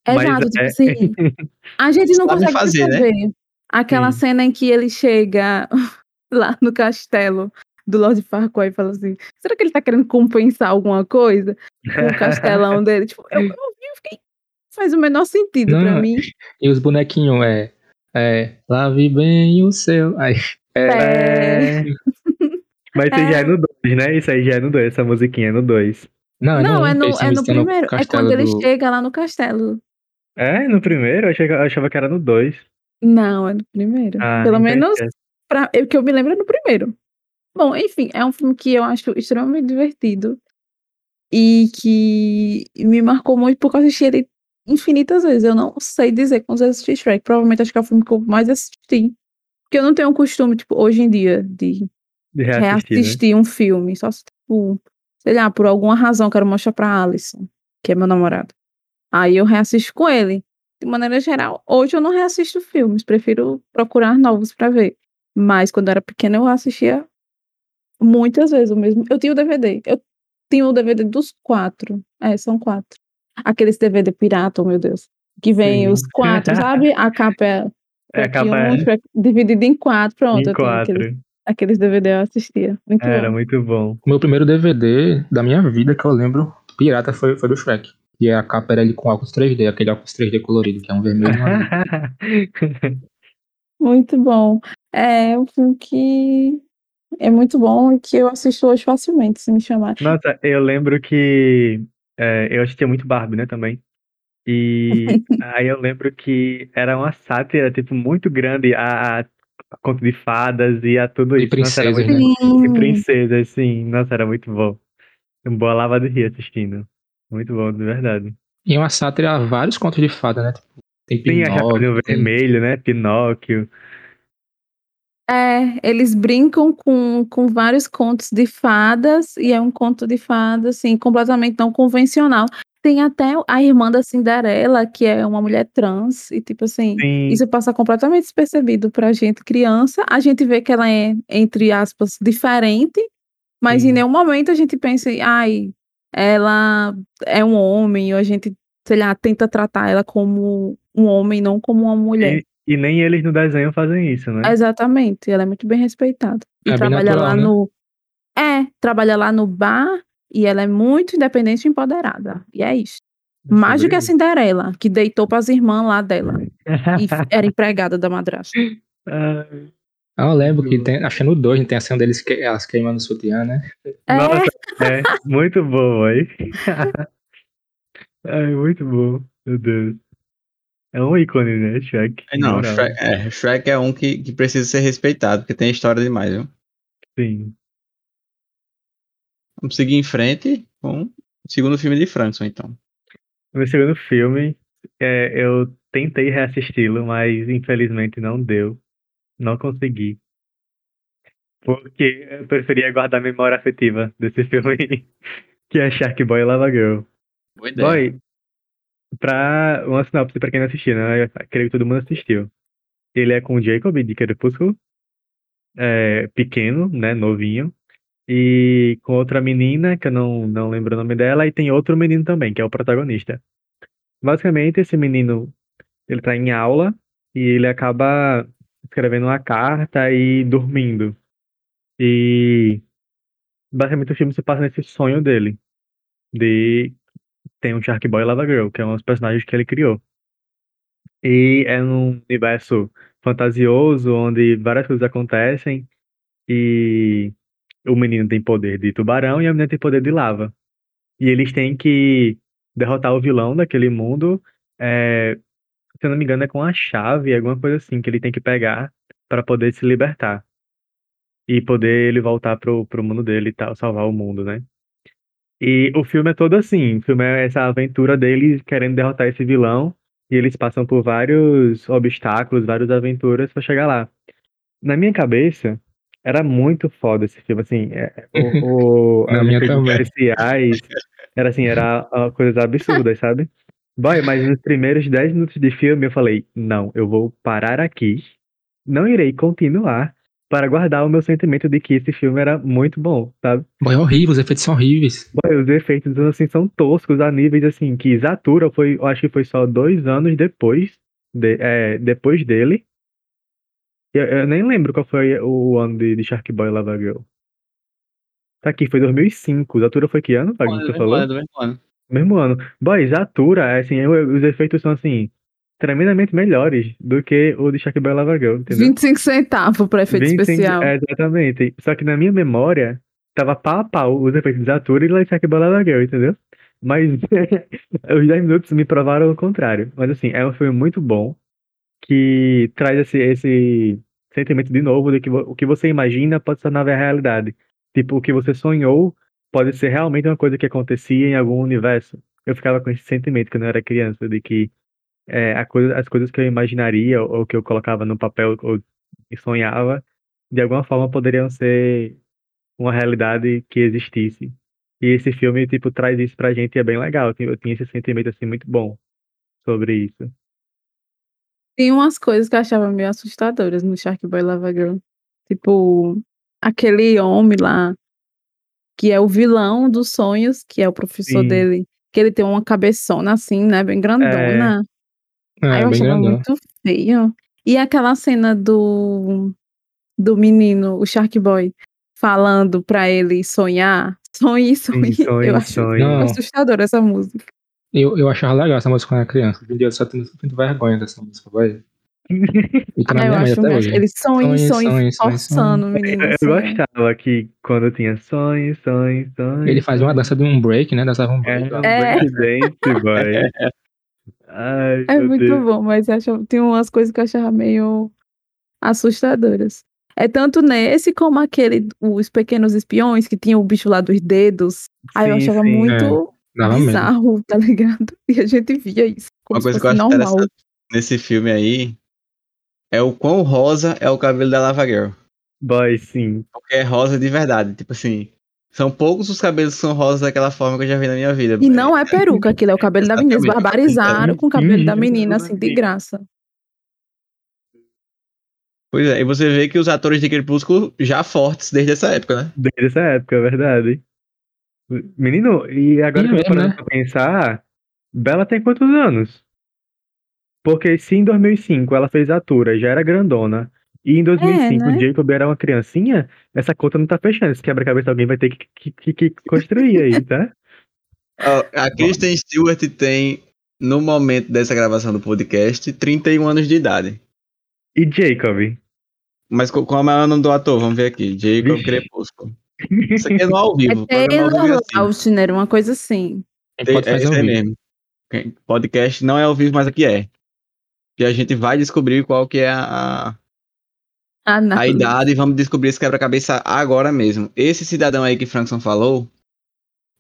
Mas Exato, tipo é- assim. A gente não consegue fazer, né? aquela Sim. cena em que ele chega lá no castelo do Lord Farquaad e fala assim: será que ele tá querendo compensar alguma coisa com o castelão dele? Tipo, eu, eu fiquei. Faz o menor sentido Não, pra mim. E os bonequinhos, é, é, lave bem o seu. Aí, é, É. Mas isso já é no 2, né? Isso aí já é no 2, essa musiquinha é no 2. não, Não, é no, eles é no primeiro. É castelo quando ele do- chega lá no castelo. É, no primeiro? Eu achava, eu achava que era no 2. Não, é no primeiro. Ah, Pelo menos pra, eu, que eu me lembro é no primeiro. Bom, enfim, é um filme que eu acho extremamente divertido e que me marcou muito porque eu assisti ele infinitas vezes. Eu não sei dizer quantas vezes assisti Shrek. Provavelmente acho que é o filme que eu mais assisti. Porque eu não tenho o costume, tipo, hoje em dia, de De reassistir, né? reassistir um filme. Só se, tipo, sei lá, por alguma razão eu quero mostrar pra Alisson, que é meu namorado. Aí eu reassisto com ele. De maneira geral, hoje eu não reassisto filmes, prefiro procurar novos pra ver. Mas quando eu era pequena eu assistia muitas vezes o mesmo. Eu tinha o DVD. Eu tinha o DVD dos quatro. É, são quatro. Aqueles DVD pirata, oh meu Deus. Que vem Sim. os quatro, sabe? A capa é, É, capa um, é Shrek dividido em quatro. Pronto, em eu tenho aqueles, 4. aqueles DVD eu assistia. Muito Era bom. muito bom. O meu primeiro DVD da minha vida que eu lembro, pirata, foi, foi do Shrek. E a capa era ele com óculos 3D, aquele óculos 3D colorido, que é um vermelho. Muito bom. É um filme que é muito bom e que eu assisto hoje facilmente, se me chamar. Nossa, eu lembro que é, eu assistia muito Barbie, né, também. E aí eu lembro que era uma sátira, tipo, muito grande a, a conto de fadas e a tudo E isso. Nossa, era princesas, muito... né? E princesa, sim. Nossa, era muito bom. Um boa lava de rir assistindo. Muito bom, de verdade. E uma sátira a vários contos de fada, né? Tipo, tem Tem a Chapeuzinho Pinóquio, tem... Vermelho, né? Pinóquio. É, eles brincam com, com vários contos de fadas e é um conto de fadas, assim, completamente não convencional. Tem até a irmã da Cinderela, que é uma mulher trans, e tipo assim, Sim. isso passa completamente despercebido pra gente criança. A gente vê que ela é, entre aspas, diferente, mas Sim. em nenhum momento a gente pensa, ai, ela é um homem, ou a gente, sei lá, tenta tratar ela como um homem, não como uma mulher. E, nem eles no desenho fazem isso, né? Exatamente, ela é muito bem respeitada. E É bem trabalha natural, lá né? no. É, trabalha lá no bar e ela é muito independente e empoderada. E é isso. Mais do que a Cinderela, que deitou para as irmãs lá dela. E era empregada da madrasta. Ah, eu lembro que tem, acho que no 2 tem a cena deles que, elas queimando o sutiã, né? É, Nossa, é muito bom, aí. Ai, muito bom, meu Deus. É um ícone, né, Shrek? É, Não. Shrek é, Shrek é um que, que precisa ser respeitado, porque tem história demais, viu? Sim. Vamos seguir em frente com o segundo filme de Frankson, então. No segundo filme, é, eu tentei reassisti-lo, mas infelizmente não deu. Não consegui. Porque eu preferia guardar a memória afetiva desse filme, que é Shark Boy e Lava Girl. Boa ideia. Boy, pra uma sinopse pra quem não assistiu, né? Eu creio que todo mundo assistiu. Ele é com o Jacob de Crepúsculo, é, pequeno, né, novinho, e com outra menina, que eu não, não lembro o nome dela, e tem outro menino também, que é o protagonista. Basicamente, esse menino, ele tá em aula, e ele acaba escrevendo uma carta e dormindo. E basicamente o filme se passa nesse sonho dele, de tem um Shark Boy e Lava Girl, que é um dos personagens que ele criou. E é num universo fantasioso, onde várias coisas acontecem, e o menino tem poder de tubarão e a menina tem poder de lava. E eles têm que derrotar o vilão daquele mundo, é, se eu não me engano, é com a chave, alguma coisa assim, que ele tem que pegar para poder se libertar. E poder ele voltar pro, pro mundo dele e tal, salvar o mundo, né? E o filme é todo assim, o filme é essa aventura dele querendo derrotar esse vilão, e eles passam por vários obstáculos, várias aventuras para chegar lá. Na minha cabeça, era muito foda esse filme, assim, é, o, o, Na as minha especiais, era assim, era ah, coisas absurdas, sabe? Boy, mas nos primeiros 10 minutos de filme eu falei, não, eu vou parar aqui, não irei continuar para guardar o meu sentimento de que esse filme era muito bom, sabe? Boy, é horrível, os efeitos são horríveis. Boy, os efeitos assim são toscos a níveis assim que Zatura foi, eu acho que foi só dois anos depois, de- é, depois dele. Eu, eu nem lembro qual foi o ano de, de Shark Boy e Lava Girl. Tá aqui, foi 2005. Zatura foi que ano, Wagner, que você falou? do mesmo ano. Mesmo ano. Boy, Zatura, assim, eu- os efeitos são assim, tremendamente melhores do que o de Boy e Lava Girl, entendeu? 25 centavos para efeito 25 especial. É, exatamente. Só que na minha memória, tava pau a pau os efeitos de Zatura e Lightsack Balada Girl, entendeu? Mas os 10 minutos me provaram o contrário. Mas assim, é um filme muito bom, que traz esse, esse sentimento de novo de que o que você imagina pode se tornar realidade. Tipo, o que você sonhou pode ser realmente uma coisa que acontecia em algum universo. Eu ficava com esse sentimento quando eu era criança, de que é, coisa, as coisas que eu imaginaria ou que eu colocava no papel ou sonhava, de alguma forma poderiam ser uma realidade que existisse. E esse filme, tipo, traz isso pra gente e é bem legal. Eu tinha esse sentimento, assim, muito bom sobre isso. Tem umas coisas que eu achava meio assustadoras no Shark Boy Lava Girl. Tipo, aquele homem lá, que é o vilão dos sonhos, que é o professor Sim. dele, que ele tem uma cabeçona assim, né, bem grandona. É, Aí eu achava grandão. muito feio. E aquela cena do, do menino, o Shark Boy, falando pra ele sonhar, sonhe, sonhe. sonhe, eu acho sonhe. Não. assustadora essa música. Eu, eu achava legal essa música quando era criança. Hoje em dia eu só tenho sinto vergonha dessa música, vai. Tá na Ah, eu minha mente acho até hoje. Ele sonhe, sonhe, forçando o menino. Eu, eu gostava que quando tinha sonho, sonho, sonho. Ele fazia uma dança de um break, né? Dançava um break. É, um É. breakdance, boy. Ai, É muito Deus. bom, mas acho, tem umas coisas que eu achava meio assustadoras. É tanto nesse como aquele, os pequenos espiões, que tinha o bicho lá dos dedos. Aí eu Sim, achava sim. muito Dava medo. bizarro, tá ligado? E a gente via isso. Como Uma se coisa que eu acho normal. interessante nesse filme aí é o quão rosa é o cabelo da Lava Girl. Boy, sim. Porque é rosa de verdade. Tipo assim, são poucos os cabelos que são rosas daquela forma que eu já vi na minha vida. E não é peruca, aquilo é o cabelo da menina. Eles barbarizaram com o cabelo da menina, assim, de graça. Pois é, e você vê que os atores de Crepúsculo já fortes desde essa época, né? Desde essa época, é verdade. Menino, e agora Sim, que eu tô parando né? pra pensar, Bela tem quantos anos? Porque se em 2005 ela fez Atura, já era grandona, e em 2005 né? o Jacob era uma criancinha, essa conta não tá fechando. Esse quebra-cabeça alguém vai ter que, que, que- construir aí, tá? A Kristen Stewart tem, no momento dessa gravação do podcast, 31 anos de idade. E Jacob? Mas co- qual é o nome do ator? Vamos ver aqui. Jacob Vixe. Crepúsculo. Isso aqui é no ao vivo. É Taylor é assim. Lautner, uma coisa assim. Quem pode É fazer isso um vídeo. mesmo. Podcast não é ao vivo, mas aqui é. E a gente vai descobrir qual que é a, Ah, a idade e vamos descobrir esse quebra-cabeça agora mesmo. Esse cidadão aí que Frankson falou,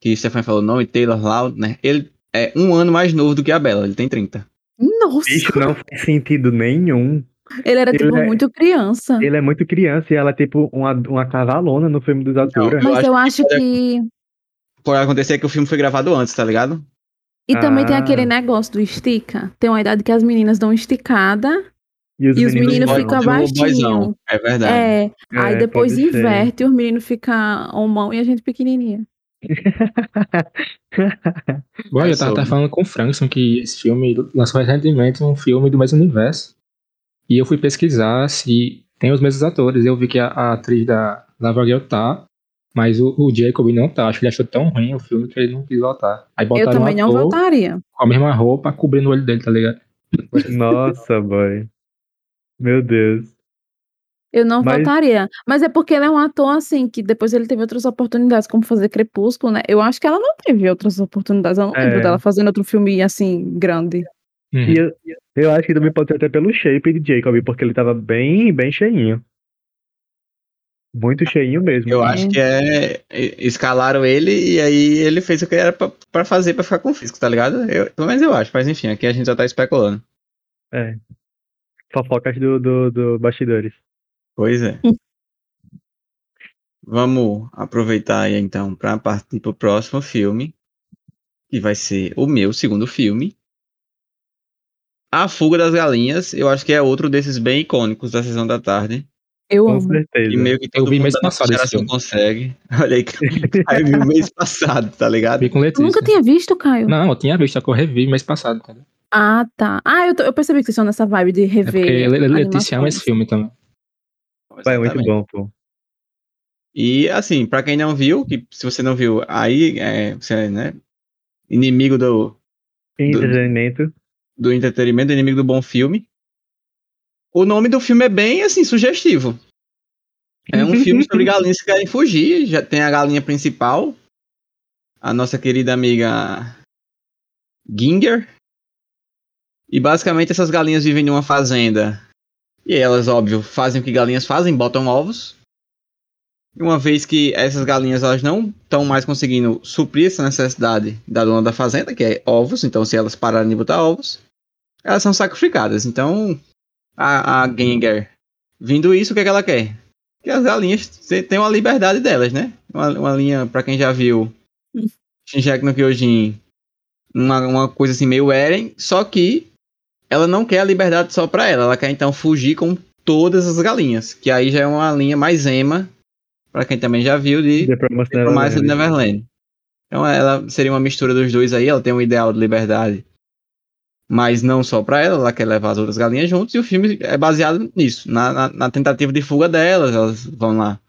que Stefan falou o nome, Taylor Lautner, ele é um ano mais novo do que a Bella, ele tem 30. Nossa, Bicho, não faz sentido nenhum. ele era ele tipo é- muito criança. Ele é muito criança e ela é tipo uma, uma cavalona no filme dos Atura. eu Mas acho eu que acho pode- que. Pode acontecer que o filme foi gravado antes, tá ligado? E também tem Ah. aquele negócio do estica. Tem uma idade que as meninas dão esticada E os e os meninos ficam baixinhos. É verdade. É, aí É, depois pode ser. inverte e os meninos ficam homão e a gente pequenininha. Bom, É eu tava até sobre. falando com o Frankson que esse filme lançou recentemente um filme do mesmo universo. E eu fui pesquisar se tem os mesmos atores. Eu vi que a, a atriz da Lava Girl tá, mas o, o Jacob não tá. Acho que ele achou tão ruim o filme que ele não quis voltar. Aí botaram Eu também um não ator votaria. com a mesma roupa cobrindo o olho dele, tá ligado? Nossa, boy. Meu Deus. Eu não Mas- votaria. Mas é porque ele é um ator, assim, que depois ele teve outras oportunidades, como fazer Crepúsculo, né? Eu acho que ela não teve outras oportunidades. Eu não É. lembro dela fazendo outro filme, assim, grande. Uhum. E eu, eu acho que também pode ser até pelo shape de Jacob, porque ele tava bem, bem cheinho. Muito cheinho mesmo. Eu acho que é. Escalaram ele e aí ele fez o que era pra, pra fazer pra ficar com o físico, tá ligado? Eu, menos eu acho, mas enfim, aqui a gente já tá especulando. É. Fofocas do, do, do bastidores. Pois é. Vamos aproveitar aí então pra partir pro próximo filme, que vai ser o meu segundo filme. A Fuga das Galinhas, eu acho que é outro desses bem icônicos da sessão da tarde. Eu Com amo. certeza. E meio que Eu todo vi mundo mês da passado geração filme. consegue. Olha aí, aí viu mês passado, tá ligado? Vi com Eu nunca tinha visto, Caio. Não, eu tinha visto, só que eu revi mês passado, cara. Ah, tá. Ah, eu, tô- eu percebi que vocês estão nessa vibe de É rever. Le- Letícia ama esse filme também. Vai, é muito bom, pô. E assim, pra quem não viu, que se você não viu, aí é, você é, né, inimigo do, Entretenimento. do entretenimento, inimigo do bom filme. O nome do filme é bem assim sugestivo. É um filme sobre galinhas que querem fugir. Já tem a galinha principal, a nossa querida amiga Ginger. E basicamente essas galinhas vivem numa fazenda. E elas, óbvio, fazem o que galinhas fazem, botam ovos. E uma vez que essas galinhas elas não estão mais conseguindo suprir essa necessidade da dona da fazenda, que é ovos, então se elas pararem de botar ovos, elas são sacrificadas. Então, a, a Ginger, vindo isso, o que, é que ela quer? Que as galinhas te- tenham a liberdade delas, né? Uma, uma linha, pra quem já viu, Shinjek no Kyojin, uma, uma coisa assim meio Eren, só que ela não quer a liberdade só pra ela, ela quer então fugir com todas as galinhas, que aí já é uma linha mais ema, pra quem também já viu, de The Promised The Promised Neverland. Neverland. Então ela seria uma mistura dos dois aí, ela tem um ideal de liberdade, mas não só pra ela, ela quer levar as outras galinhas juntos, e o filme é baseado nisso, na, na, na tentativa de fuga delas, elas vão lá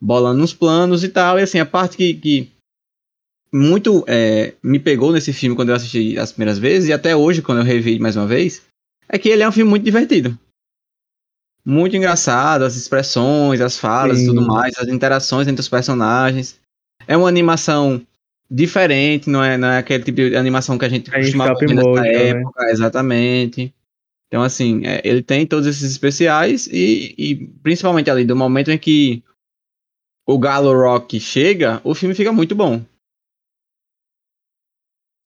bolando uns planos e tal, e assim, a parte que, que muito é, me pegou nesse filme quando eu assisti as primeiras vezes, e até hoje, quando eu revi mais uma vez, é que ele é um filme muito divertido. Muito engraçado, as expressões, as falas e tudo mais, as interações entre os personagens. É uma animação diferente, não é, não é aquele tipo de animação que a gente É costumava ver nessa motion, né? época, exatamente. Então, assim, é, ele tem todos esses especiais e, e principalmente ali do momento em que o Galo Rock chega, o filme fica muito bom.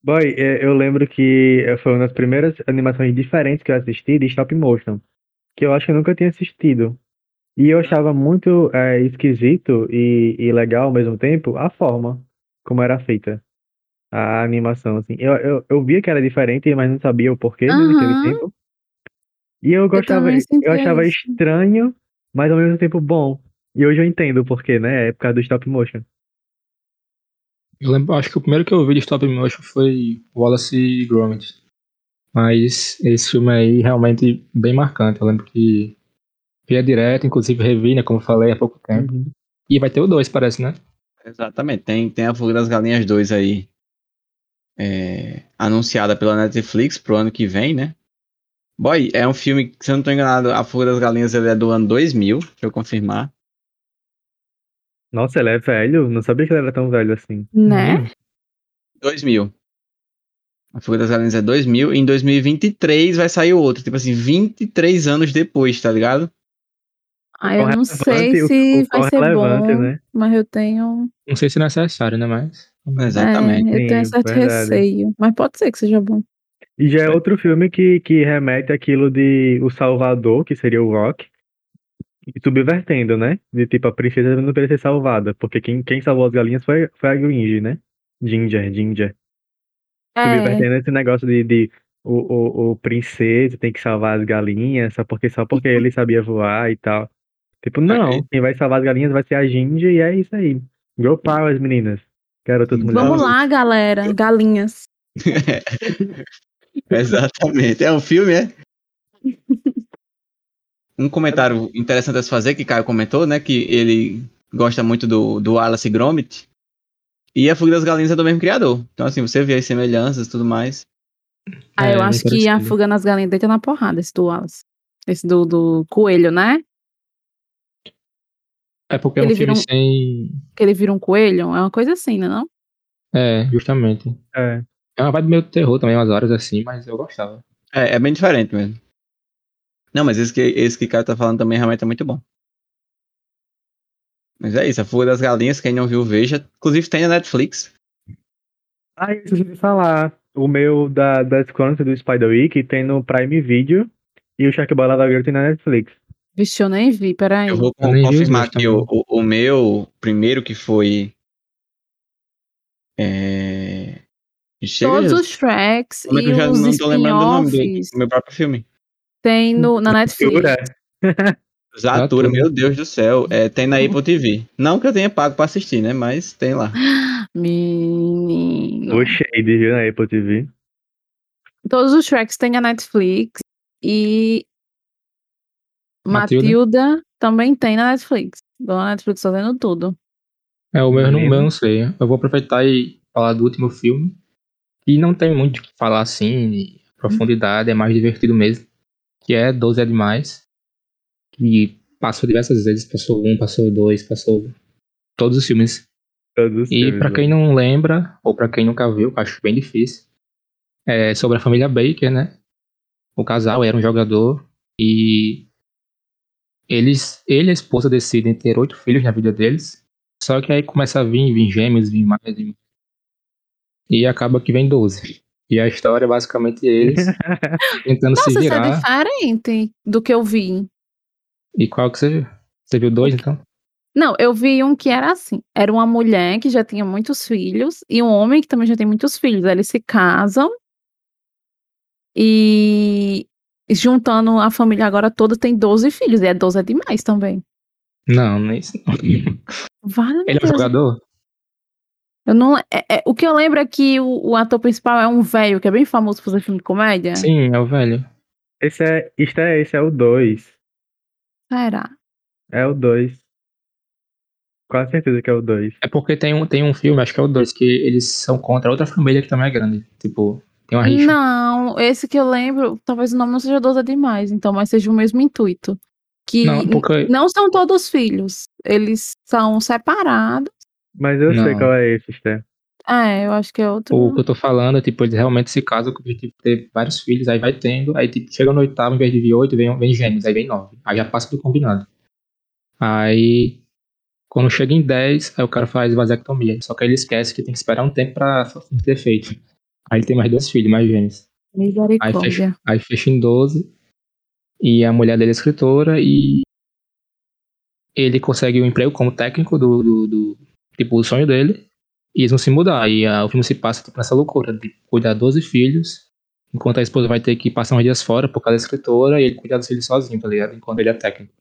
Boy, é, eu lembro que eh, foi uma das primeiras animações diferentes que eu assisti de stop motion, que eu acho que eu nunca tinha assistido. E eu achava muito é, esquisito e, e legal ao mesmo tempo a forma como era feita a animação, assim. Eu, eu, eu via que era diferente, mas não sabia o porquê né, naquele tempo. E eu gostava, sentia eu achava estranho, mas ao mesmo tempo bom. E hoje eu entendo o porquê, né? É por causa do stop motion. Eu lembro, acho que o primeiro que eu vi de stop motion foi Wallace e Gromit. Mas esse filme aí realmente bem marcante. Eu lembro que via direto, inclusive revi, né, como eu falei há pouco tempo. Uhum. E vai ter o 2, parece, né? Exatamente. Tem, tem a Fuga das Galinhas 2 aí. é, anunciada pela Netflix pro ano que vem, né? Boy, é um filme que, se eu não tô enganado, a Fuga das Galinhas ele é do ano 2000, deixa eu confirmar. Nossa, ele é velho? Não sabia que ele era tão velho assim. Né? 2000. A Fuga das Galinhas é 2000 e em 2023 vai sair o outro, tipo assim, 23 anos depois, tá ligado? Ah, eu Qual não sei se vai ser relevante, bom, né? mas eu tenho, Não sei se é necessário, né? Mas. Exatamente. é, eu tenho Sim, certo verdade. receio, mas pode ser que seja bom. E já é outro filme que, que remete àquilo de O Salvador, que seria o Rock, e subvertendo, né? De tipo, a princesa não querer ser salvada, porque quem, quem salvou as galinhas foi, foi a Ginger, né? Ginger, Ginger. É, Subvertendo esse negócio de, de o, o, o princesa tem que salvar as galinhas, só porque, só porque ele sabia voar e tal. Tipo, não, Ok. quem vai salvar as galinhas vai ser a Ginger e é isso aí. Girl Powers, meninas. Garotas mulheres. vamos lá, galera, galinhas. Exatamente. É um filme, é? Um comentário interessante a se fazer, que Caio comentou, né? Que ele gosta muito do, do Wallace Gromit. E a Fuga das Galinhas é do mesmo criador. Então, assim, você vê as semelhanças e tudo mais. Ah, É, eu acho que a fuga nas galinhas deita na porrada, esse do Wallace. Esse do, do coelho, né? É porque é um Ele filme vira um- sem. Que ele vira um coelho, é uma coisa assim, né? Não? É, justamente. É. É uma vibe meio terror também, umas horas assim, mas eu gostava. É, é bem diferente mesmo. Não, mas esse que, esse que o cara tá falando também realmente é muito bom. Mas é isso, a Fuga das Galinhas, quem não viu, veja. Inclusive tem na Netflix. Ah, eu esqueci de falar. O meu da, das crônicas do Spider-Week tem no Prime Video e o Shark Boy Lava Girl tem na Netflix. Vixe, eu nem vi, peraí. Eu vou Eu confirmar que o, o, o meu primeiro que foi. É... Chega, Todos os tracks é e eu já os não tô lembrando do nome do, spin-offs do meu próprio filme? Tem no, na Netflix. Zatura, meu Deus do céu. É, tem na Apple TV. Não que eu tenha pago pra assistir, né? Mas tem lá. Menino. O Shade, viu, na Apple TV. Todos os tracks tem na Netflix e Matilda? Matilda também tem na Netflix. Dona Netflix fazendo tudo. É, o meu, eu não, eu não sei. Eu vou aproveitar e falar do último filme. E não tem muito o que falar assim, de profundidade, é mais divertido mesmo. Que é 12 é demais. Que passou diversas vezes, passou um, passou dois, passou todos os filmes. Todos os E pra né? quem não lembra, ou pra quem nunca viu, acho bem difícil, é sobre a família Baker, né? O casal era um jogador e eles, ele e a esposa decidem ter oito filhos na vida deles. Só que aí começa a vir, vir gêmeos, vir mais, vir mais. E acaba que vem 12. E a história é basicamente eles tentando se Nossa, isso é virar. diferente do que eu vi. E qual que você viu? Você viu dois, então? Não, eu vi um que era assim. Era uma mulher que já tinha muitos filhos e um homem que também já tem muitos filhos. Eles se casam e juntando a família agora toda tem 12 filhos. E é 12 é demais também. Não, nem isso não. Vale, Ele é um jogador? Eu não, é- é- o que eu lembro é que o, o ator principal é um velho que é bem famoso por fazer filme de comédia. Sim, é o velho. Esse é, isto é, esse é o 2. Será? É o 2. Quase certeza que é o 2. É porque tem um, tem um filme, acho que é o dois, que eles são contra outra família que também é grande. Tipo, tem uma rixa. Não, esse que eu lembro, talvez o nome não seja 12 é demais, então, mas seja o mesmo intuito. Que Não, porque- não são todos filhos, eles são separados. Mas eu sei Não. qual é esse, Sté. É, eu acho que é outro. O que eu tô falando é, tipo, eles realmente se casam com o objetivo de ter vários filhos, aí vai tendo, aí, tipo, chega no oitavo, em vez de vir oito, vem, vem gêmeos, aí vem nove. Aí já passa do combinado. Aí, quando chega em dez, aí o cara faz vasectomia. Só que aí ele esquece que tem que esperar um tempo pra ter feito. Aí ele tem mais dois filhos, mais gêmeos. Aí Misericórdia. fecha, aí fecha em 12. E a mulher dele é escritora e ele consegue um emprego como técnico do, do, do- tipo, o sonho dele. E eles vão se mudar. E ah, o filme se passa tipo, nessa loucura de cuidar de 12 filhos, enquanto a esposa vai ter que passar uns dias fora por causa da escritora e ele cuidar dos filhos sozinho, tá ligado? Enquanto ele é técnico.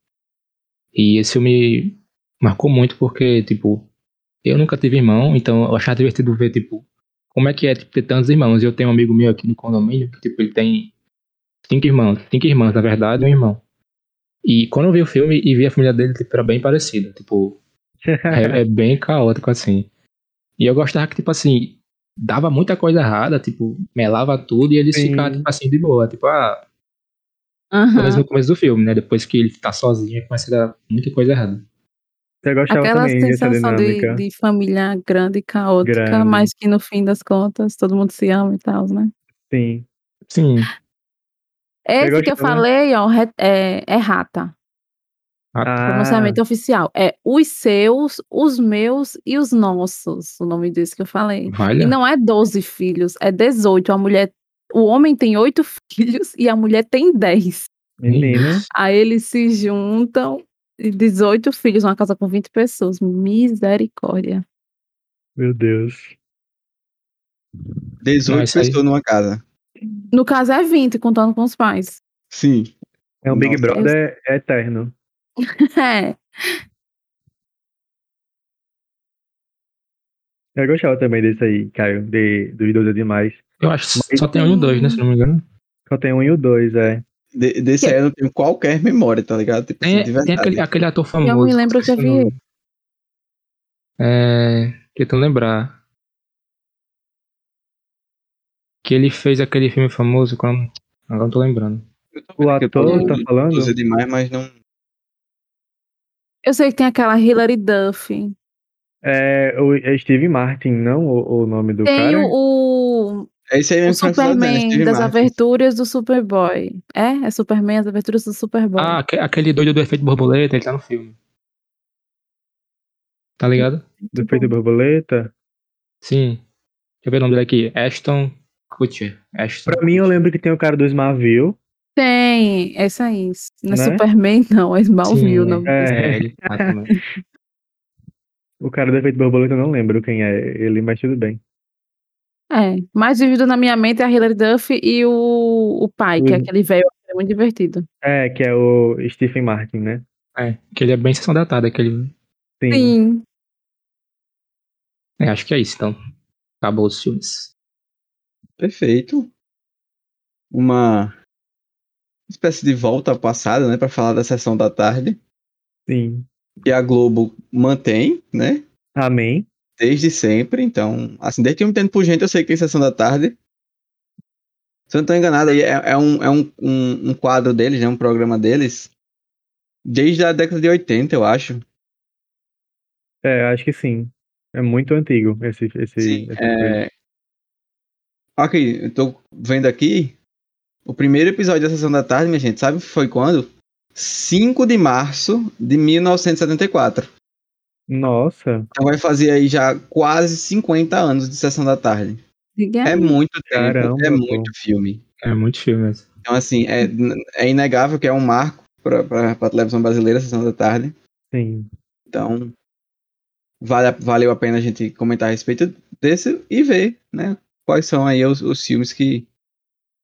E esse filme marcou muito porque, tipo, eu nunca tive irmão, então eu achava divertido ver, tipo, como é que é tipo, ter tantos irmãos. Eu tenho um amigo meu aqui no condomínio que, tipo, ele tem cinco irmãos. Cinco irmãs, na verdade, um irmão. E quando eu vi o filme e vi a família dele, tipo, era bem parecida. Tipo, é, é bem caótico, assim. E eu gostava que, tipo assim, dava muita coisa errada, tipo, melava tudo e eles Sim. ficavam, tipo assim, de boa. Tipo, ah, pelo menos no começo do filme, né? Depois que ele tá sozinho, começa a dar muita coisa errada. Eu gostava Aquela também sensação de, de família grande e caótica, Grande. mas que no fim das contas todo mundo se ama e tal, né? Sim. Sim. Esse que eu gostava? falei, ó, é, é rata. Ah, Pronunciamento oficial. É os seus, os meus e os nossos. O nome desse que eu falei. Olha. E não é 12 filhos, é 18. A mulher, o homem tem 8 filhos e a mulher tem 10. menino. Aí eles se juntam e 18 filhos, uma casa com 20 pessoas. Misericórdia. Meu Deus. 18 Não, isso aí- pessoas numa casa. No caso é 20, contando com os pais. Sim. É um Big Nossa. Brother eterno. É. Eu gostava também desse aí, Caio, de, dos dois é demais. Eu acho que Mas- só tem um e dois, né? Se não me engano. Só tem um e o dois, é. De- desse aí eu não tenho qualquer memória, tá ligado? Tipo, assim, Tem, de tem aquele, aquele ator famoso. me lembro que eu o vi. É. Tentando lembrar. Que ele fez aquele filme famoso. Quando... Agora não tô lembrando. Eu O que eu tô ator tá falando? 12 é demais, mas não. Eu sei que tem aquela Hilary Duff. É o é Steve Martin, não o, o nome do Tem cara? o, o- É isso aí mesmo que o dizendo, Superman das Martin. aventuras do Superboy. É? É Superman as aventuras do Superboy. Ah, aque- aquele doido do efeito borboleta, ele tá no filme. Tá ligado? Do Feito Borboleta. Sim. Deixa eu ver o nome dele aqui. Ashton Kutcher. Ashton. Pra mim, eu lembro que tem o cara do Smallville. Tem, essa aí. Não é Né? Superman, não, é Smallville. Sim, Não. é. É, ele. Também. O cara do Efeito Borboleta eu não lembro quem é ele, mas tudo bem. É, mais vívido na minha mente é a Hilary Duff e o, o pai, que é aquele velho que é muito divertido. É, que é o Stephen Martin, né? É, que ele é bem sessão da tarde, aquele. Sim. Sim. É, acho que é isso, então. Acabou os filmes. Perfeito. Uma espécie de volta ao passado, né, para falar da sessão da tarde, Sim. que a Globo mantém, né, Amém. desde sempre. Então, assim, desde que eu me entendo por gente, eu sei que tem sessão da tarde. Se eu não tô enganado, aí é, é um, é um, um, um quadro deles, né, um programa deles, desde a década de 80, eu acho. É, acho que sim. É muito antigo esse, esse, Sim, coisa. é... Ok, eu tô vendo aqui. O primeiro episódio da Sessão da Tarde, minha gente, sabe foi quando? 5 de março de 1974. Nossa, Então vai fazer aí já quase 50 anos de Sessão da Tarde. É muito tempo, Caramba, é pô. muito filme. É muito filme mesmo. Então, assim, é, é inegável que é um marco pra, pra, pra televisão brasileira, a Sessão da Tarde. sim. Então, vale, a- valeu a pena a gente comentar a respeito desse e ver, né? Quais são aí os, os filmes que,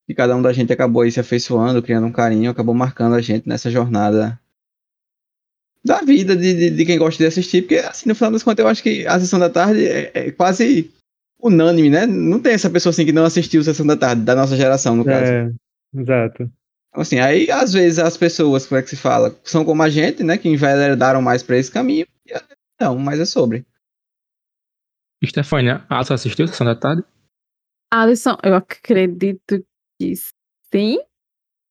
que cada um da gente acabou aí se afeiçoando, criando um carinho, acabou marcando a gente nessa jornada da vida de, de, de quem gosta de assistir, porque assim, no final das contas, eu acho que a Sessão da Tarde é, é quase unânime, né? Não tem essa pessoa assim que não assistiu Sessão da Tarde, da nossa geração, no caso. É, exato. Então, Assim, aí às vezes as pessoas, como é que se fala, são como a gente, né? Que enveredaram mais pra esse caminho. E, não, mas é sobre. Stefania, você assistiu Sessão da Tarde? Alisson, eu acredito que sim.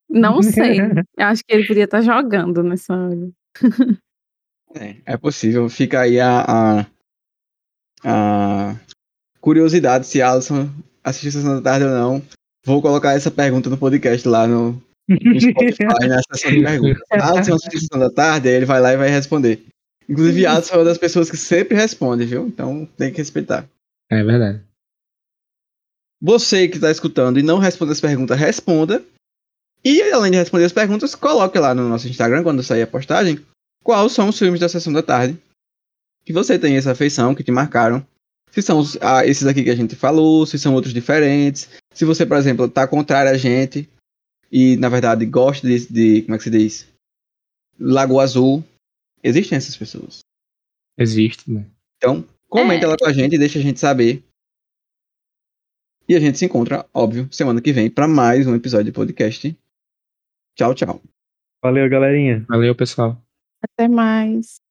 Não sei. Eu acho que ele podia estar jogando nessa hora. É, é possível. Fica aí a, a, a curiosidade se Alisson assistiu Sessão da Tarde ou não. Vou colocar essa pergunta no podcast lá no, no Spotify, na seção de perguntas. Alisson assistiu Sessão da Tarde, aí ele vai lá e vai responder. Inclusive, Alisson é uma das pessoas que sempre responde, viu? Então tem que respeitar. É verdade. Você que está escutando e não responde as perguntas, responda. E além de responder as perguntas, coloque lá no nosso Instagram, quando sair a postagem, quais são os filmes da sessão da tarde que você tem essa afeição, que te marcaram. Se são os- ah, esses aqui que a gente falou, se são outros diferentes. Se você, por exemplo, está contrário a gente e, na verdade, gosta de, de- Como é que se diz? Lagoa Azul. Existem essas pessoas. Existe, né? Então, comenta É. lá com a gente e deixa a gente saber. E a gente se encontra, óbvio, semana que vem para mais um episódio de podcast. Tchau, tchau. Valeu, galerinha. Valeu, pessoal. Até mais.